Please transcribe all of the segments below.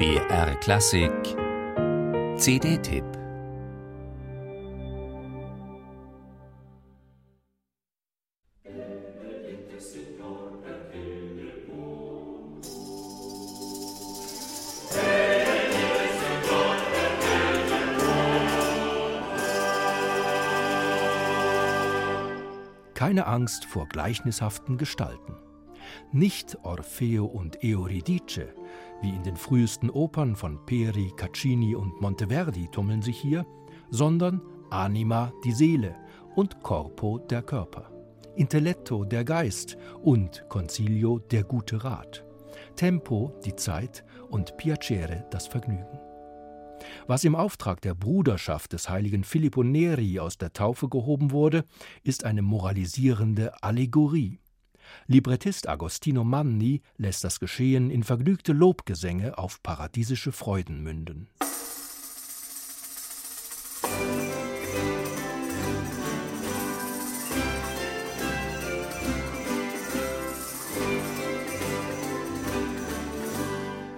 BR Klassik CD-Tipp Keine Angst vor gleichnishaften Gestalten. Nicht Orfeo und Euridice, wie in den frühesten Opern von Peri, Caccini und Monteverdi tummeln sich hier, sondern Anima die Seele und Corpo der Körper, Intelletto der Geist und Concilio der gute Rat, Tempo die Zeit und Piacere das Vergnügen. Was im Auftrag der Bruderschaft des heiligen Filippo Neri aus der Taufe gehoben wurde, ist eine moralisierende Allegorie. Librettist Agostino Manni lässt das Geschehen in vergnügte Lobgesänge auf paradiesische Freuden münden.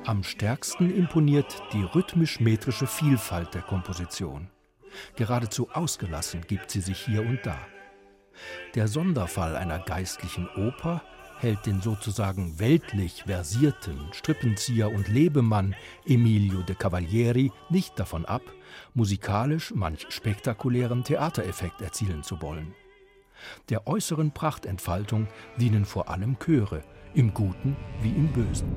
Am stärksten imponiert die rhythmisch-metrische Vielfalt der Komposition. Geradezu ausgelassen gibt sie sich hier und da. Der Sonderfall einer geistlichen Oper hält den sozusagen weltlich versierten Strippenzieher und Lebemann Emilio de Cavalieri nicht davon ab, musikalisch manch spektakulären Theatereffekt erzielen zu wollen. Der äußeren Prachtentfaltung dienen vor allem Chöre, im Guten wie im Bösen.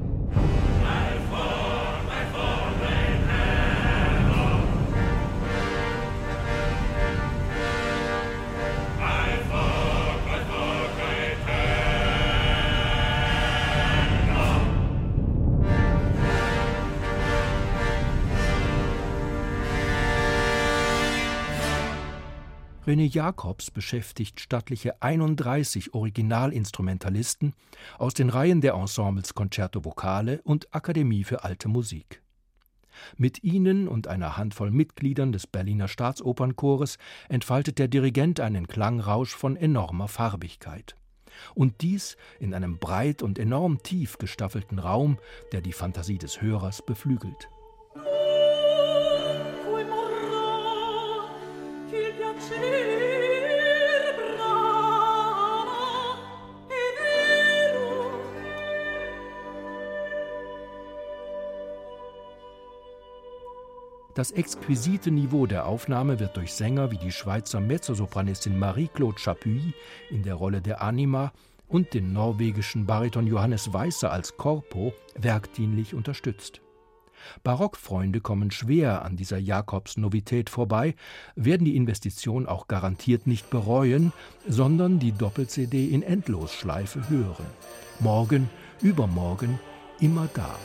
René Jacobs beschäftigt stattliche 31 Originalinstrumentalisten aus den Reihen der Ensembles Concerto Vocale und Akademie für Alte Musik. Mit ihnen und einer Handvoll Mitgliedern des Berliner Staatsopernchores entfaltet der Dirigent einen Klangrausch von enormer Farbigkeit. Und dies in einem breit und enorm tief gestaffelten Raum, der die Fantasie des Hörers beflügelt. Das exquisite Niveau der Aufnahme wird durch Sänger wie die Schweizer Mezzosopranistin Marie-Claude Chapuis in der Rolle der Anima und den norwegischen Bariton Johannes Weißer als Corpo werkdienlich unterstützt. Barockfreunde kommen schwer an dieser Jakobs-Novität vorbei, werden die Investition auch garantiert nicht bereuen, sondern die Doppel-CD in Endlosschleife hören. Morgen, übermorgen, immer da.